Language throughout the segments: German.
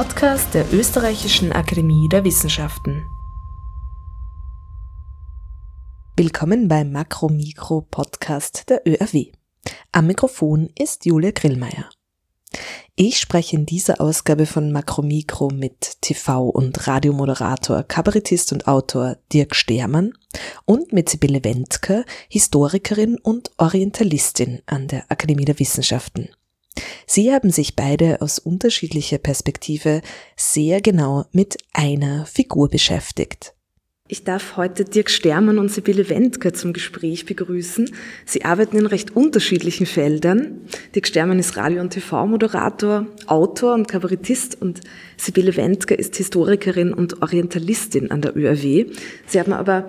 Podcast der Österreichischen Akademie der Wissenschaften. Willkommen beim Makro-Mikro-Podcast der ÖRW. Am Mikrofon ist Julia Grillmeier. Ich spreche in dieser Ausgabe von Makromikro mit TV- und Radiomoderator, Kabarettist und Autor Dirk Stermann und mit Sibylle Wendker, Historikerin und Orientalistin an der Akademie der Wissenschaften. Sie haben sich beide aus unterschiedlicher Perspektive sehr genau mit einer Figur beschäftigt. Ich darf heute Dirk Stermann und Sibylle Wendker zum Gespräch begrüßen. Sie arbeiten in recht unterschiedlichen Feldern. Dirk Stermann ist Radio- und TV-Moderator, Autor und Kabarettist und Sibylle Wendker ist Historikerin und Orientalistin an der ÖRW. Sie haben aber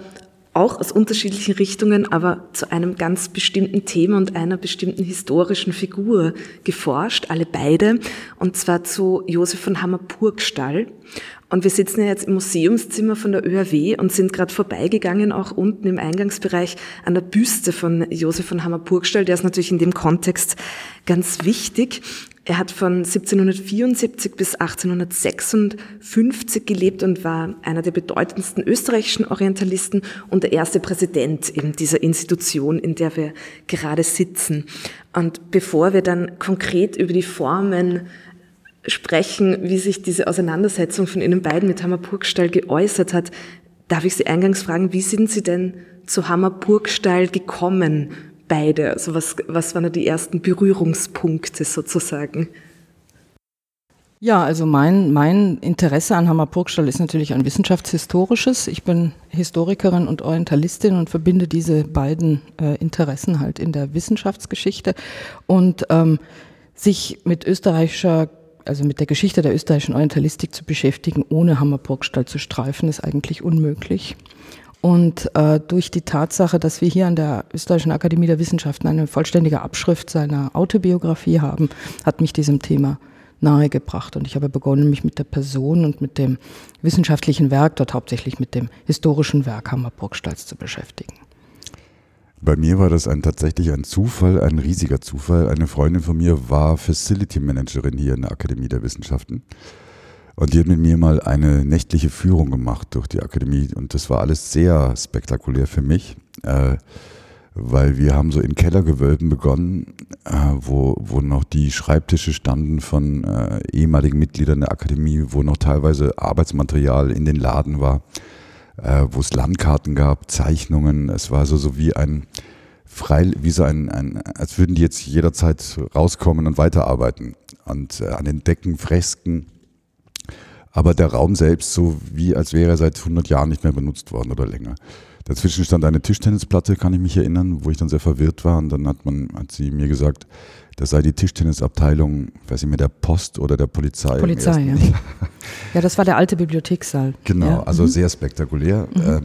auch aus unterschiedlichen Richtungen, aber zu einem ganz bestimmten Thema und einer bestimmten historischen Figur geforscht, alle beide, und zwar zu Josef von Hammer-Purgstall. Und wir sitzen ja jetzt im Museumszimmer von der ÖRW und sind gerade vorbeigegangen, auch unten im Eingangsbereich, an der Büste von Josef von Hammer-Purgstall. Der ist natürlich in dem Kontext ganz wichtig. Er hat von 1774 bis 1856 gelebt und war einer der bedeutendsten österreichischen Orientalisten und der erste Präsident in dieser Institution, in der wir gerade sitzen. Und bevor wir dann konkret über die Formen sprechen, wie sich diese Auseinandersetzung von Ihnen beiden mit Hammer-Burgstall geäußert hat, darf ich Sie eingangs fragen, wie sind Sie denn zu Hammer-Burgstall gekommen? beide? Also was, was waren da die ersten Berührungspunkte sozusagen? Ja, also mein, mein Interesse an Hammer-Purgstall ist natürlich ein wissenschaftshistorisches. Ich bin Historikerin und Orientalistin und verbinde diese beiden äh, Interessen halt in der Wissenschaftsgeschichte. Und ähm, sich mit österreichischer, also mit der Geschichte der österreichischen Orientalistik zu beschäftigen, ohne Hammer-Purgstall zu streifen, ist eigentlich unmöglich. Und äh, durch die Tatsache, dass wir hier an der Österreichischen Akademie der Wissenschaften eine vollständige Abschrift seiner Autobiografie haben, hat mich diesem Thema nahegebracht. Und ich habe begonnen, mich mit der Person und mit dem wissenschaftlichen Werk, dort hauptsächlich mit dem historischen Werk Hammer Burgstalls zu beschäftigen. Bei mir war das ein, tatsächlich ein Zufall, ein riesiger Zufall. Eine Freundin von mir war Facility Managerin hier in der Akademie der Wissenschaften. Und die hat mit mir mal eine nächtliche Führung gemacht durch die Akademie und das war alles sehr spektakulär für mich, äh, weil wir haben so in Kellergewölben begonnen, äh, wo, wo noch die Schreibtische standen von äh, ehemaligen Mitgliedern der Akademie, wo noch teilweise Arbeitsmaterial in den Laden war, äh, wo es Landkarten gab, Zeichnungen. Es war so, so wie ein frei, wie so ein, ein, als würden die jetzt jederzeit rauskommen und weiterarbeiten. Und äh, an den Decken Fresken aber der Raum selbst so wie als wäre er seit 100 Jahren nicht mehr benutzt worden oder länger. Dazwischen stand eine Tischtennisplatte, kann ich mich erinnern, wo ich dann sehr verwirrt war und dann hat man, hat sie mir gesagt, das sei die Tischtennisabteilung, weiß ich mehr, der Post oder der Polizei. Polizei, ja. ja, das war der alte Bibliothekssaal. Genau, ja. also mhm. sehr spektakulär. Mhm. Äh,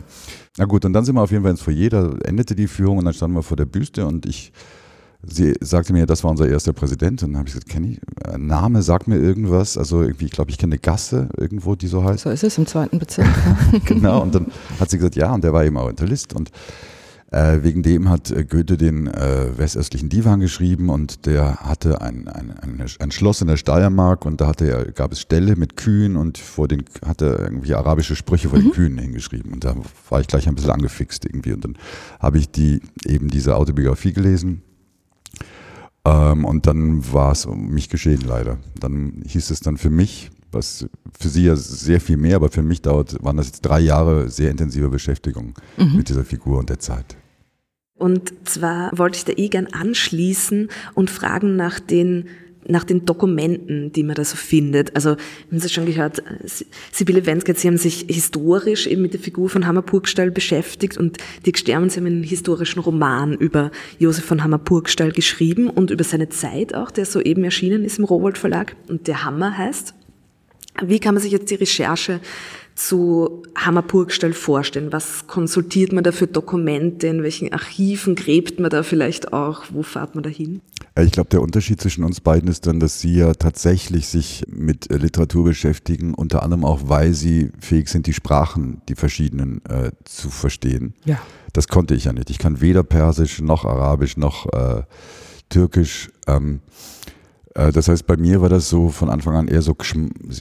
na gut, und dann sind wir auf jeden Fall ins Foyer, da endete die Führung und dann standen wir vor der Büste und ich sie sagte mir, das war unser erster Präsident. Und dann habe ich gesagt, kenne ich, äh, Name sagt mir irgendwas. Also irgendwie, ich glaube, ich kenne eine Gasse irgendwo, die so heißt. So ist es im zweiten Bezirk. genau, und dann hat sie gesagt, ja, und der war eben Orientalist. Und äh, wegen dem hat äh, Goethe den äh, westöstlichen Divan geschrieben und der hatte ein, ein, ein, ein, Schloss in der Steiermark und da hatte er, gab es Ställe mit Kühen und vor den hatte er irgendwie arabische Sprüche vor mhm. den Kühen hingeschrieben. Und da war ich gleich ein bisschen angefixt irgendwie. Und dann habe ich die eben diese Autobiografie gelesen ähm, und dann war es um mich geschehen leider. Dann hieß es dann für mich, was für Sie ja sehr viel mehr, aber für mich dauert, waren das jetzt drei Jahre sehr intensive Beschäftigung mhm. mit dieser Figur und der Zeit. Und zwar wollte ich da eh gern anschließen und fragen nach den nach den Dokumenten, die man da so findet. Also, haben Sie schon gehört, Sibylle Wenzgert, Sie haben sich historisch eben mit der Figur von Hammer-Purgstall beschäftigt und Dirk Stermann, Sie haben einen historischen Roman über Josef von Hammer-Purgstall geschrieben und über seine Zeit auch, der soeben erschienen ist im Rowold Verlag und der Hammer heißt. Wie kann man sich jetzt die Recherche zu Hammerburgstall vorstellen? Was konsultiert man da für Dokumente? In welchen Archiven gräbt man da vielleicht auch? Wo fahrt man da hin? Ich glaube, der Unterschied zwischen uns beiden ist dann, dass Sie ja tatsächlich sich mit äh, Literatur beschäftigen, unter anderem auch, weil Sie fähig sind, die Sprachen, die verschiedenen äh, zu verstehen. Ja. Das konnte ich ja nicht. Ich kann weder Persisch noch Arabisch noch äh, Türkisch. Ähm, Äh, das heißt, bei mir war das so von Anfang an eher so,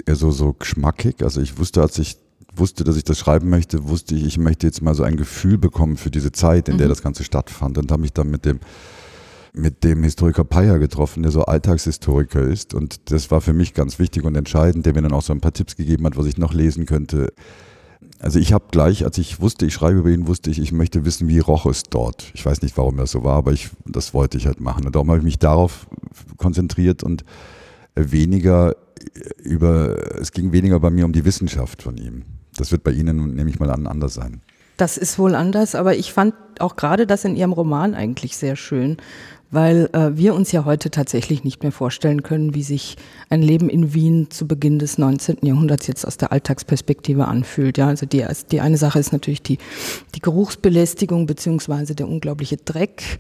eher so, so geschmackig. Also ich wusste, als ich wusste, dass ich das schreiben möchte, wusste ich, ich möchte jetzt mal so ein Gefühl bekommen für diese Zeit, in mhm. der das Ganze stattfand und habe mich dann mit dem mit dem Historiker Peyer getroffen, der so Alltagshistoriker ist. Und das war für mich ganz wichtig und entscheidend, der mir dann auch so ein paar Tipps gegeben hat, was ich noch lesen könnte. Also ich habe gleich, als ich wusste, ich schreibe über ihn, wusste ich, ich möchte wissen, wie roch es dort. Ich weiß nicht, warum das so war, aber ich, das wollte ich halt machen. Und darum habe ich mich darauf konzentriert und weniger über, es ging weniger bei mir um die Wissenschaft von ihm. Das wird bei Ihnen, nehme ich mal an, anders sein. Das ist wohl anders, aber ich fand auch gerade das in Ihrem Roman eigentlich sehr schön, weil äh, wir uns ja heute tatsächlich nicht mehr vorstellen können, wie sich ein Leben in Wien zu Beginn des 19. Jahrhunderts jetzt aus der Alltagsperspektive anfühlt. Ja, also die, die eine Sache ist natürlich die, die Geruchsbelästigung beziehungsweise der unglaubliche Dreck.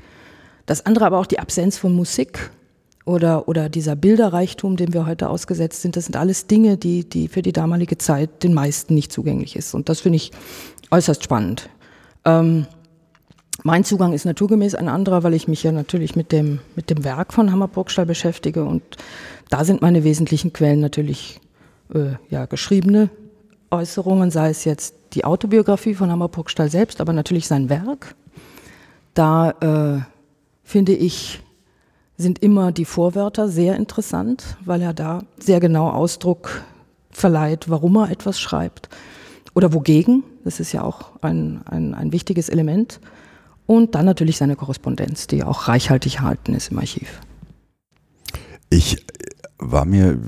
Das andere aber auch die Absenz von Musik oder, oder dieser Bilderreichtum, dem wir heute ausgesetzt sind, das sind alles Dinge, die, die für die damalige Zeit den meisten nicht zugänglich ist. Und das finde ich äußerst spannend. Ähm, mein Zugang ist naturgemäß ein anderer, weil ich mich ja natürlich mit dem, mit dem Werk von Hammer Burgstall beschäftige und da sind meine wesentlichen Quellen natürlich äh, ja, geschriebene Äußerungen, sei es jetzt die Autobiografie von Hammer Burgstall selbst, aber natürlich sein Werk. Da äh, finde ich sind immer die Vorwörter sehr interessant, weil er da sehr genau Ausdruck verleiht, warum er etwas schreibt oder wogegen. Das ist ja auch ein, ein, ein wichtiges Element. Und dann natürlich seine Korrespondenz, die auch reichhaltig erhalten ist im Archiv. Ich war mir,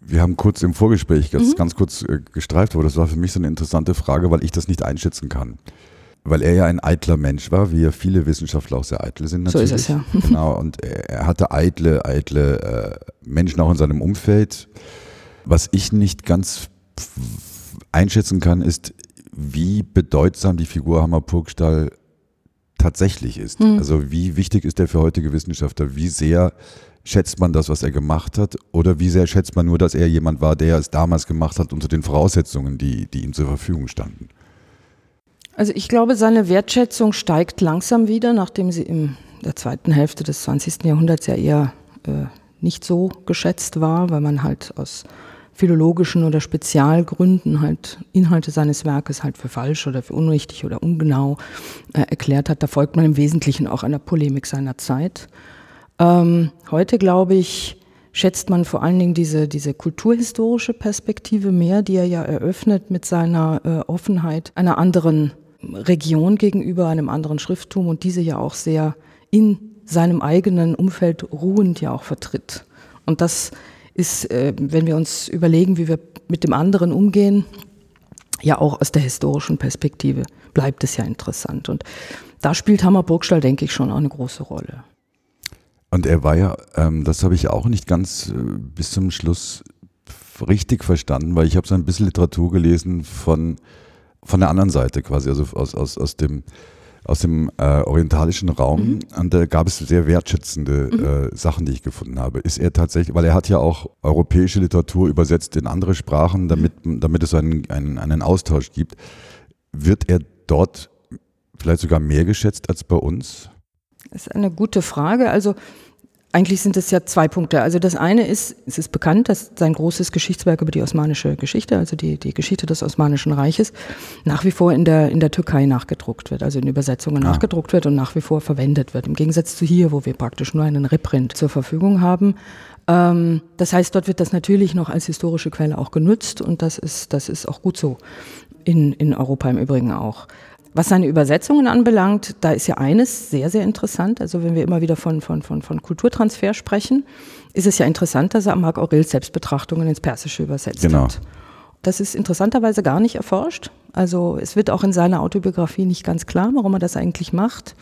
wir haben kurz im Vorgespräch ganz, mhm. ganz kurz äh, gestreift, aber das war für mich so eine interessante Frage, weil ich das nicht einschätzen kann weil er ja ein eitler Mensch war, wie ja viele Wissenschaftler auch sehr eitel sind natürlich. So ist es ja. genau, und er hatte eitle, eitle äh, Menschen auch in seinem Umfeld. Was ich nicht ganz einschätzen kann, ist, wie bedeutsam die Figur Hammer Purgstall tatsächlich ist. Mhm. Also wie wichtig ist er für heutige Wissenschaftler? Wie sehr schätzt man das, was er gemacht hat? Oder wie sehr schätzt man nur, dass er jemand war, der es damals gemacht hat unter den Voraussetzungen, die, die ihm zur Verfügung standen? Also ich glaube, seine Wertschätzung steigt langsam wieder, nachdem sie in der zweiten Hälfte des 20. Jahrhunderts ja eher äh, nicht so geschätzt war, weil man halt aus philologischen oder Spezialgründen halt Inhalte seines Werkes halt für falsch oder für unrichtig oder ungenau äh, erklärt hat. Da folgt man im Wesentlichen auch einer Polemik seiner Zeit. Ähm, heute glaube ich, schätzt man vor allen Dingen diese, diese kulturhistorische Perspektive mehr, die er ja eröffnet mit seiner äh, Offenheit einer anderen Region gegenüber einem anderen Schrifttum und diese ja auch sehr in seinem eigenen Umfeld ruhend ja auch vertritt. Und das ist, äh, wenn wir uns überlegen, wie wir mit dem anderen umgehen, ja auch aus der historischen Perspektive bleibt es ja interessant. Und da spielt Hammer Burgstall, denke ich, schon auch eine große Rolle. Und er war ja, ähm, das habe ich auch nicht ganz äh, bis zum Schluss richtig verstanden, weil ich habe so ein bisschen Literatur gelesen von von der anderen Seite quasi, also aus, aus, aus dem aus dem äh, orientalischen Raum mhm. und da gab es sehr wertschätzende mhm. äh, Sachen, die ich gefunden habe. Ist er tatsächlich, weil er hat ja auch europäische Literatur übersetzt in andere Sprachen, damit, mhm. damit es einen, einen, einen Austausch gibt. Wird er dort vielleicht sogar mehr geschätzt als bei uns? Das ist eine gute Frage. Also eigentlich sind es ja zwei Punkte. Also das eine ist, es ist bekannt, dass sein großes Geschichtswerk über die osmanische Geschichte, also die, die Geschichte des Osmanischen Reiches, nach wie vor in der, in der Türkei nachgedruckt wird, also in Übersetzungen ah. nachgedruckt wird und nach wie vor verwendet wird. Im Gegensatz zu hier, wo wir praktisch nur einen Reprint zur Verfügung haben. Ähm, das heißt, dort wird das natürlich noch als historische Quelle auch genutzt und das ist, das ist auch gut so. In, in Europa im Übrigen auch. Was seine Übersetzungen anbelangt, da ist ja eines sehr, sehr interessant. Also wenn wir immer wieder von, von, von, von Kulturtransfer sprechen, ist es ja interessant, dass er Marc Aurel Selbstbetrachtungen ins Persische übersetzt genau. hat. Das ist interessanterweise gar nicht erforscht. Also es wird auch in seiner Autobiografie nicht ganz klar, warum er das eigentlich macht.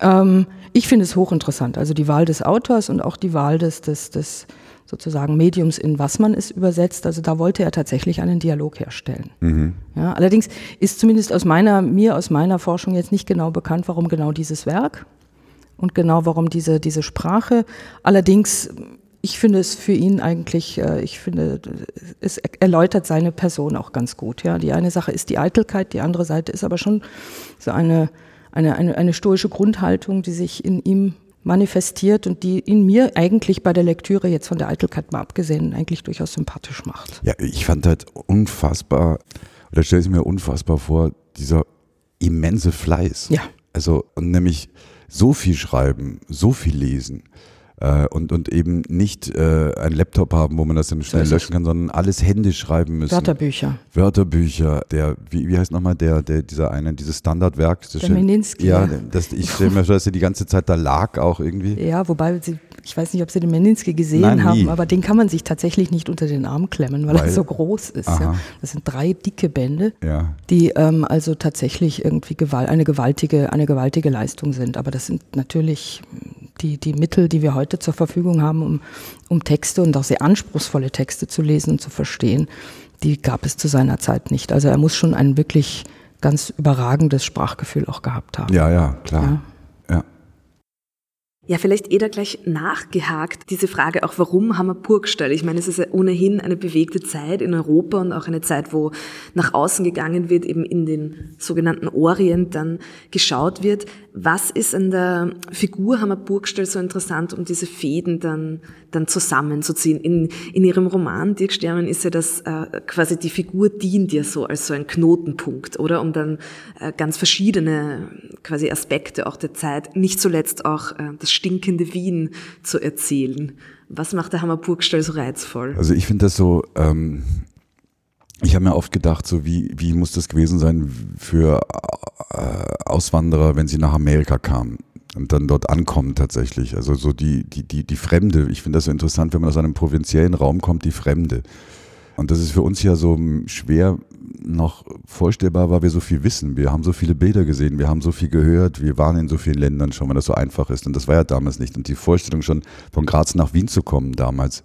Ähm, ich finde es hochinteressant. Also die Wahl des Autors und auch die Wahl des, des, des sozusagen Mediums, in was man es übersetzt. Also da wollte er tatsächlich einen Dialog herstellen. Mhm. Ja, allerdings ist zumindest aus meiner, mir aus meiner Forschung jetzt nicht genau bekannt, warum genau dieses Werk und genau warum diese, diese Sprache. Allerdings, ich finde es für ihn eigentlich, äh, ich finde, es erläutert seine Person auch ganz gut. Ja, die eine Sache ist die Eitelkeit, die andere Seite ist aber schon so eine, eine, eine, eine stoische Grundhaltung, die sich in ihm manifestiert und die in mir eigentlich bei der Lektüre jetzt von der Eitelkeit mal abgesehen eigentlich durchaus sympathisch macht. Ja, ich fand halt unfassbar, oder stelle ich mir unfassbar vor, dieser immense Fleiß. Ja. Also, und nämlich so viel schreiben, so viel lesen äh, und, und eben nicht äh, einen Laptop haben, wo man das dann schnell löschen kann, sondern alles händisch schreiben müssen. Wörterbücher. Wörterbücher, der, wie, wie heißt nochmal der, der, dieser eine, dieses Standardwerk? Das Der Meninsky, Ja, das, ich stelle mir vor, dass er die ganze Zeit da lag auch irgendwie. Ja, wobei sie, ich weiß nicht, ob Sie den Meninsky gesehen Nein, haben, aber den kann man sich tatsächlich nicht unter den Arm klemmen, weil, Weil- er so groß ist. Ja. Das sind drei dicke Bände, Ja. die ähm, also tatsächlich irgendwie gewal eine, gewaltige, eine gewaltige Leistung sind. Aber das sind natürlich die, die Mittel, die wir heute zur Verfügung haben, um, um Texte und auch sehr anspruchsvolle Texte zu lesen und zu verstehen, die gab es zu seiner Zeit nicht. Also er muss schon ein wirklich ganz überragendes Sprachgefühl auch gehabt haben. Ja, ja, klar. Ja. Ja, vielleicht eh da gleich nachgehakt, diese Frage auch, warum Hammerburgstall? Ich meine, es ist ja ohnehin eine bewegte Zeit in Europa und auch eine Zeit, wo nach außen gegangen wird, eben in den sogenannten Orient dann geschaut wird. Was ist an der Figur Hammerburgstall so interessant, um diese Fäden dann, dann zusammenzuziehen? In, in Ihrem Roman Dirk Stermann ist ja das äh, quasi die Figur dient ja so als so ein Knotenpunkt, oder? Um dann äh, ganz verschiedene quasi Aspekte auch der Zeit, nicht zuletzt auch äh, das stinkende Wien zu erzählen. Was macht der Hammerburgstall so reizvoll? Also ich finde das so, ähm, ich habe mir oft gedacht, so wie, wie muss das gewesen sein für äh, Auswanderer, wenn sie nach Amerika kamen und dann dort ankommen tatsächlich. Also so die, die, die, die Fremde. Ich finde das so interessant, wenn man aus einem provinziellen Raum kommt, die Fremde. Und das ist für uns ja so schwer noch vorstellbar, weil wir so viel wissen. Wir haben so viele Bilder gesehen, wir haben so viel gehört, wir waren in so vielen Ländern schon, wenn das so einfach ist. Und das war ja damals nicht. Und die Vorstellung schon von Graz nach Wien zu kommen damals,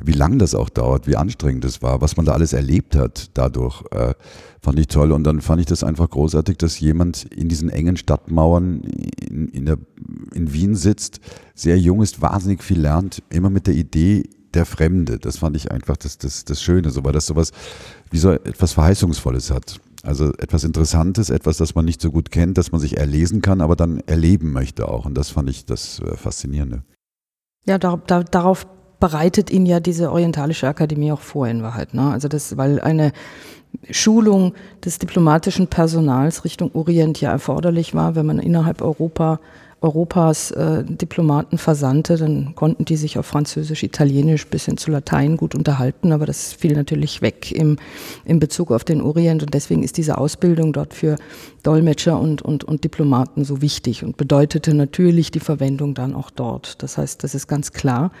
wie lang das auch dauert, wie anstrengend es war, was man da alles erlebt hat dadurch, äh, fand ich toll. Und dann fand ich das einfach großartig, dass jemand in diesen engen Stadtmauern in, in, der, in Wien sitzt, sehr jung ist, wahnsinnig viel lernt, immer mit der Idee der Fremde. Das fand ich einfach das, das, das Schöne, so, weil das sowas wie so etwas Verheißungsvolles hat. Also etwas Interessantes, etwas, das man nicht so gut kennt, das man sich erlesen kann, aber dann erleben möchte auch. Und das fand ich das äh, Faszinierende. Ja, da, da, darauf bereitet ihn ja diese Orientalische Akademie auch vor in Wahrheit. Ne? Also das, weil eine Schulung des diplomatischen Personals Richtung Orient ja erforderlich war, wenn man innerhalb Europa Europas äh, Diplomaten versandte, dann konnten die sich auf Französisch, Italienisch bis hin zu Latein gut unterhalten, aber das fiel natürlich weg im, im Bezug auf den Orient und deswegen ist diese Ausbildung dort für Dolmetscher und, und, und Diplomaten so wichtig und bedeutete natürlich die Verwendung dann auch dort. Das heißt, das ist ganz klar.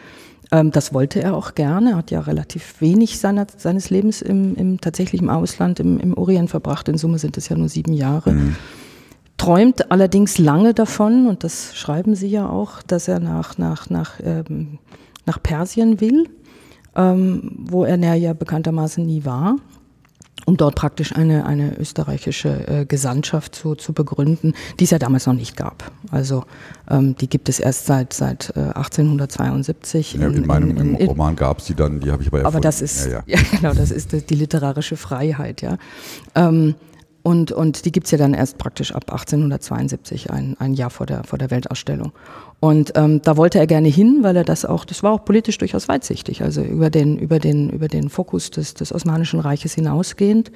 Ähm, das wollte er auch gerne. Er hat ja relativ wenig seiner, seines Lebens im, im tatsächlich im Ausland, im, im Orient verbracht. In Summe sind es ja nur sieben Jahre. Mhm. Träumt allerdings lange davon, und das schreiben Sie ja auch, dass er nach, nach, nach, ähm, nach Persien will, ähm, wo er ja bekanntermaßen nie war um dort praktisch eine, eine österreichische äh, Gesandtschaft zu, zu begründen, die es ja damals noch nicht gab. Also ähm, die gibt es erst seit, seit äh, 1872. Ja, in, meinem im Roman gab es die dann, die habe ich aber Aber erfunden. das ist, ja, ja. ja, genau, das ist die literarische Freiheit, ja. Ähm, und, und die gibt's ja dann erst praktisch ab 1872, ein, ein Jahr vor der, vor der Weltausstellung. Und ähm, da wollte er gerne hin, weil er das auch, das war auch politisch durchaus weitsichtig, also über den, über den, über den Fokus des, des Osmanischen Reiches hinausgehend,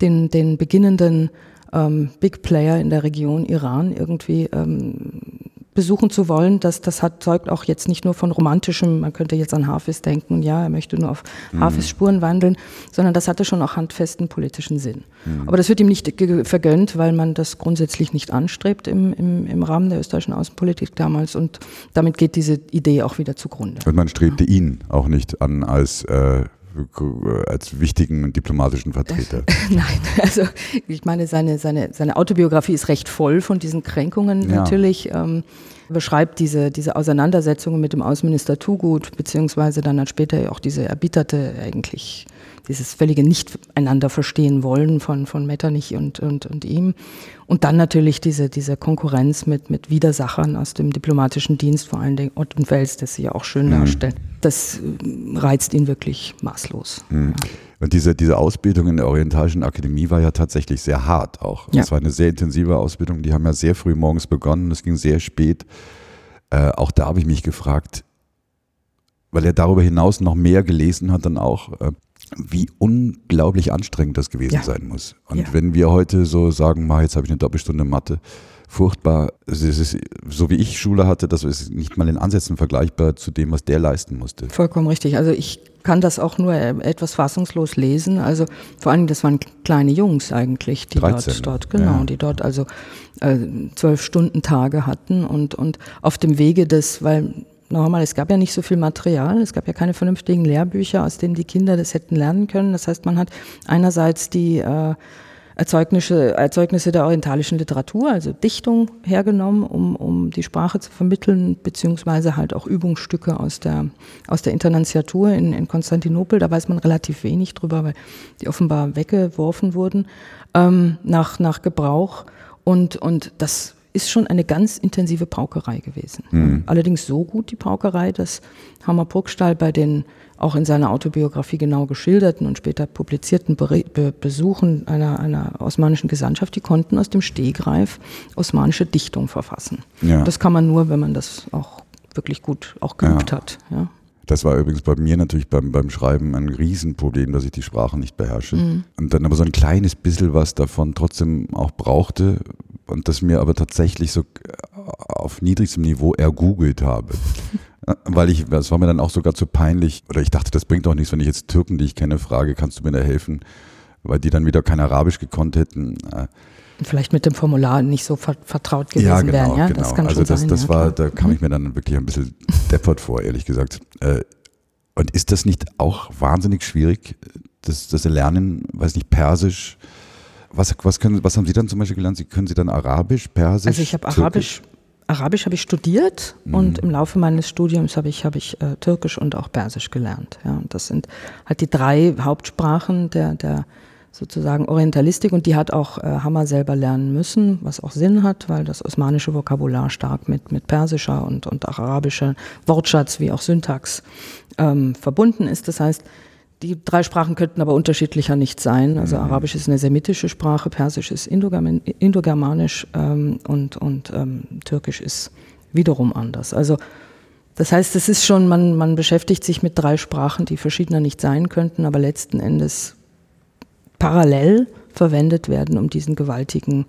den, den beginnenden ähm, Big Player in der Region Iran irgendwie ähm, besuchen zu wollen, das, das hat, zeugt auch jetzt nicht nur von romantischem, man könnte jetzt an Hafez denken ja, er möchte nur auf Mhm. Hafez Spuren wandeln, sondern das hatte schon auch handfesten politischen Sinn. Mhm. Aber das wird ihm nicht vergönnt, weil man das grundsätzlich nicht anstrebt im, im, im Rahmen der österreichischen Außenpolitik damals und damit geht diese Idee auch wieder zugrunde. Und man strebte ihn auch nicht an als, äh, als wichtigen diplomatischen Vertreter. Nein, also ich meine, seine, seine, seine Autobiografie ist recht voll von diesen Kränkungen Ja. natürlich. Ähm, beschreibt diese, diese Auseinandersetzungen mit dem Außenminister Tugut, beziehungsweise dann halt später auch diese erbitterte eigentlich, dieses völlige Nicht-einander-Verstehen wollen von, von Metternich und, und, und ihm. Und dann natürlich diese, diese Konkurrenz mit, mit Widersachern aus dem diplomatischen Dienst, vor allen Dingen Ott und Wels, das sie ja auch schön darstellt. Das äh, reizt ihn wirklich maßlos. Mhm. Und diese, diese Ausbildung in der Orientalischen Akademie war ja tatsächlich sehr hart auch. Ja. Das war eine sehr intensive Ausbildung. Die haben ja sehr früh morgens begonnen. Es ging sehr spät Äh, auch da habe ich mich gefragt, weil er darüber hinaus noch mehr gelesen hat, dann auch, äh, wie unglaublich anstrengend das gewesen Ja. sein muss. Und Ja. wenn wir heute so sagen, mal, jetzt habe ich eine Doppelstunde Mathe, furchtbar, es ist, so wie ich Schule hatte, das ist nicht mal in Ansätzen vergleichbar zu dem, was der leisten musste. Vollkommen richtig. Also ich kann das auch nur äh, etwas fassungslos lesen. Also vor allem, das waren kleine Jungs eigentlich, die 13, dort, dort, genau, ja. die dort also äh, zwölf Stunden Tage hatten und, und auf dem Wege des, weil nochmal, es gab ja nicht so viel Material, es gab ja keine vernünftigen Lehrbücher, aus denen die Kinder das hätten lernen können. Das heißt, man hat einerseits die äh, Erzeugnisse, Erzeugnisse der orientalischen Literatur, also Dichtung hergenommen, um, um die Sprache zu vermitteln, beziehungsweise halt auch Übungsstücke aus der, aus der Internantiatur in, in Konstantinopel. Da weiß man relativ wenig drüber, weil die offenbar weggeworfen wurden ähm, nach, nach Gebrauch. Und, und das ist schon eine ganz intensive Paukerei gewesen. Allerdings so gut die Paukerei, dass Hammer Burgstall bei den auch in seiner Autobiografie genau geschilderten und später publizierten Be Besuchen einer, einer osmanischen Gesandtschaft, die konnten aus dem Stegreif osmanische Dichtung verfassen. Ja. Das kann man nur, wenn man das auch wirklich gut auch geübt Ja. hat. Ja. Das war übrigens bei mir natürlich beim, beim Schreiben ein Riesenproblem, dass ich die Sprache nicht beherrsche. Und dann aber so ein kleines bisschen was davon trotzdem auch brauchte und das mir aber tatsächlich so äh, auf niedrigstem Niveau ergoogelt habe. Äh, Weil ich, das war mir dann auch sogar zu peinlich, oder ich dachte, das bringt doch nichts, wenn ich jetzt Türken, die ich kenne, frage, kannst du mir da helfen? Weil die dann wieder kein Arabisch gekonnt hätten. Vielleicht mit dem Formular nicht so ver vertraut gewesen wären. Ja, das kann also schon das, sein. das ja, war, da kam ich mir dann wirklich ein bisschen deppert vor, ehrlich gesagt. Äh, Und ist das nicht auch wahnsinnig schwierig, das, das Lernen, weiß nicht, Persisch? Was, was, können, was haben Sie dann zum Beispiel gelernt? Sie, können Sie dann Arabisch, Persisch? Also ich habe Türkisch? Arabisch, Arabisch habe ich studiert Mhm. und im Laufe meines Studiums habe ich, habe ich äh, Türkisch und auch Persisch gelernt. Ja, und das sind halt die drei Hauptsprachen der, der sozusagen Orientalistik und die hat auch äh, Hammer selber lernen müssen, was auch Sinn hat, weil das osmanische Vokabular stark mit, mit persischer und, und auch arabischer Wortschatz wie auch Syntax ähm, verbunden ist. Das heißt, die drei Sprachen könnten aber unterschiedlicher nicht sein. Also Arabisch ist eine semitische Sprache, Persisch ist Indogerman Indogermanisch ähm, und, und ähm, Türkisch ist wiederum anders. Also das heißt, es ist schon, man, man beschäftigt sich mit drei Sprachen, die verschiedener nicht sein könnten, aber letzten Endes parallel verwendet werden, um diesen gewaltigen,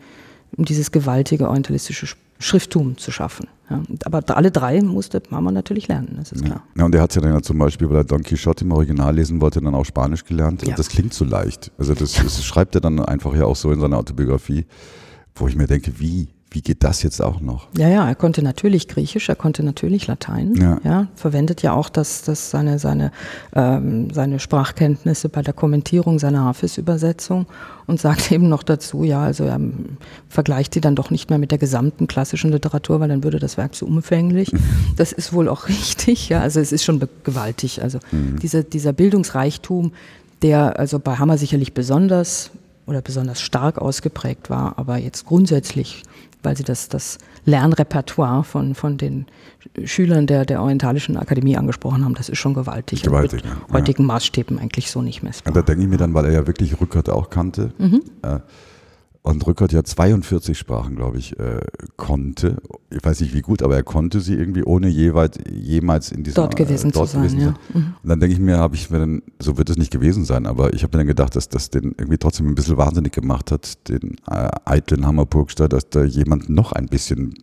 um dieses gewaltige orientalistische Sch- Schrifttum zu schaffen. Ja, aber alle drei musste Mama natürlich lernen, das ist Ja. klar. ja, und er hat ja dann ja zum Beispiel, weil er Don Quixote im Original lesen wollte, dann auch Spanisch gelernt. Ja. Und das klingt so leicht. Also das, das schreibt er dann einfach ja auch so in seiner Autobiografie, wo ich mir denke, wie, wie geht das jetzt auch noch? Ja, ja, er konnte natürlich Griechisch, er konnte natürlich Latein. Ja. verwendet ja auch das, das seine, seine, ähm, seine Sprachkenntnisse bei der Kommentierung seiner Hafiz-Übersetzung und sagt eben noch dazu, ja, also er ähm, vergleicht die dann doch nicht mehr mit der gesamten klassischen Literatur, weil dann würde das Werk zu umfänglich. Das ist wohl auch richtig, ja, also es ist schon gewaltig. Also diese, dieser Bildungsreichtum, der also bei Hammer sicherlich besonders oder besonders stark ausgeprägt war, aber jetzt grundsätzlich, weil sie das, das Lernrepertoire von, von den Schülern der, der Orientalischen Akademie angesprochen haben, das ist schon gewaltig. Gewaltig, mit ja. heutigen Maßstäben eigentlich so nicht messbar. Und da denke ich mir dann, weil er ja wirklich Rückert auch kannte, Mhm. äh, und Rückert ja 42 Sprachen, glaube ich, äh, konnte. Ich weiß nicht wie gut, aber er konnte sie irgendwie, ohne jeweils, jemals in dieser Dort gewesen zu sein, ja. Mhm. Und dann denke ich mir, habe ich mir dann, so wird es nicht gewesen sein, aber ich habe mir dann gedacht, dass das den irgendwie trotzdem ein bisschen wahnsinnig gemacht hat, den äh, eitlen Hammerburgster, dass da jemand noch ein bisschen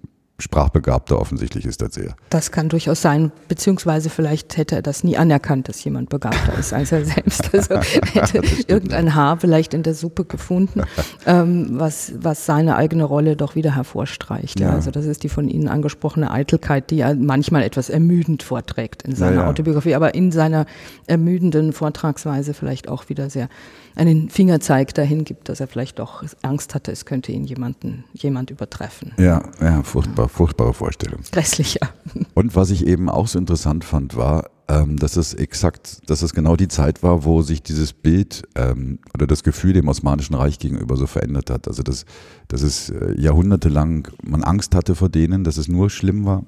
sprachbegabter offensichtlich ist als er. Das kann durchaus sein, beziehungsweise vielleicht hätte er das nie anerkannt, dass jemand begabter ist als er selbst. Also hätte irgendein Haar vielleicht in der Suppe gefunden, ähm, was, was seine eigene Rolle doch wieder hervorstreicht. Ja. Ja. Also das ist die von Ihnen angesprochene Eitelkeit, die er manchmal etwas ermüdend vorträgt in seiner Ja, ja. Autobiografie, aber in seiner ermüdenden Vortragsweise vielleicht auch wieder sehr einen Fingerzeig dahin gibt, dass er vielleicht doch Angst hatte, es könnte ihn jemanden, jemand übertreffen. Ja, ja, furchtbar, furchtbare Vorstellung. Grässlicher. Und was ich eben auch so interessant fand, war, ähm, dass es exakt, dass es genau die Zeit war, wo sich dieses Bild ähm, oder das Gefühl dem Osmanischen Reich gegenüber so verändert hat. Also dass, dass es äh, jahrhundertelang man Angst hatte vor denen, dass es nur schlimm war.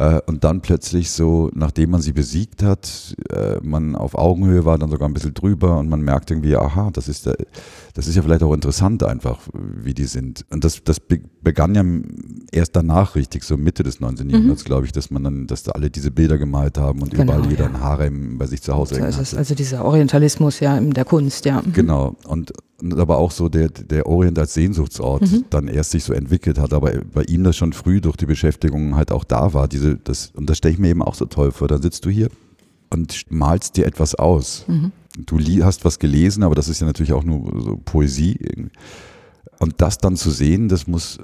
Äh, und dann plötzlich so, nachdem man sie besiegt hat, äh, man auf Augenhöhe war, dann sogar ein bisschen drüber und man merkt irgendwie, aha, das ist, der, das ist ja vielleicht auch interessant einfach, wie die sind. Und das, das begann ja erst danach richtig, so Mitte des 19. Mhm. Jahrhunderts, glaube ich, dass man dann, dass da alle diese Bilder gemalt haben und genau, überall jeder ja. ein Harem bei sich zu Hause so also, also dieser Orientalismus ja in der Kunst, ja. Mhm. Genau. Und aber auch so der, der Orient als Sehnsuchtsort mhm. dann erst sich so entwickelt hat, aber bei ihm das schon früh durch die Beschäftigung halt auch da war. Diese, das, und das stelle ich mir eben auch so toll vor. Dann sitzt du hier und malst dir etwas aus. Mhm. Du hast was gelesen, aber das ist ja natürlich auch nur so Poesie. Und das dann zu sehen, das muss